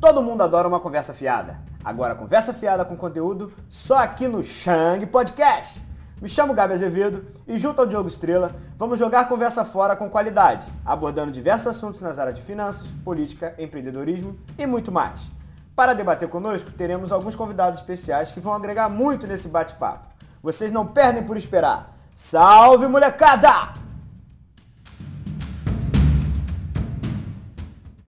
Todo mundo adora uma conversa fiada. Agora, conversa fiada com conteúdo só aqui no Shang Podcast. Me chamo Gabi Azevedo e, junto ao Diogo Estrela, vamos jogar conversa fora com qualidade, abordando diversos assuntos nas áreas de finanças, política, empreendedorismo e muito mais. Para debater conosco, teremos alguns convidados especiais que vão agregar muito nesse bate-papo. Vocês não perdem por esperar. Salve, molecada!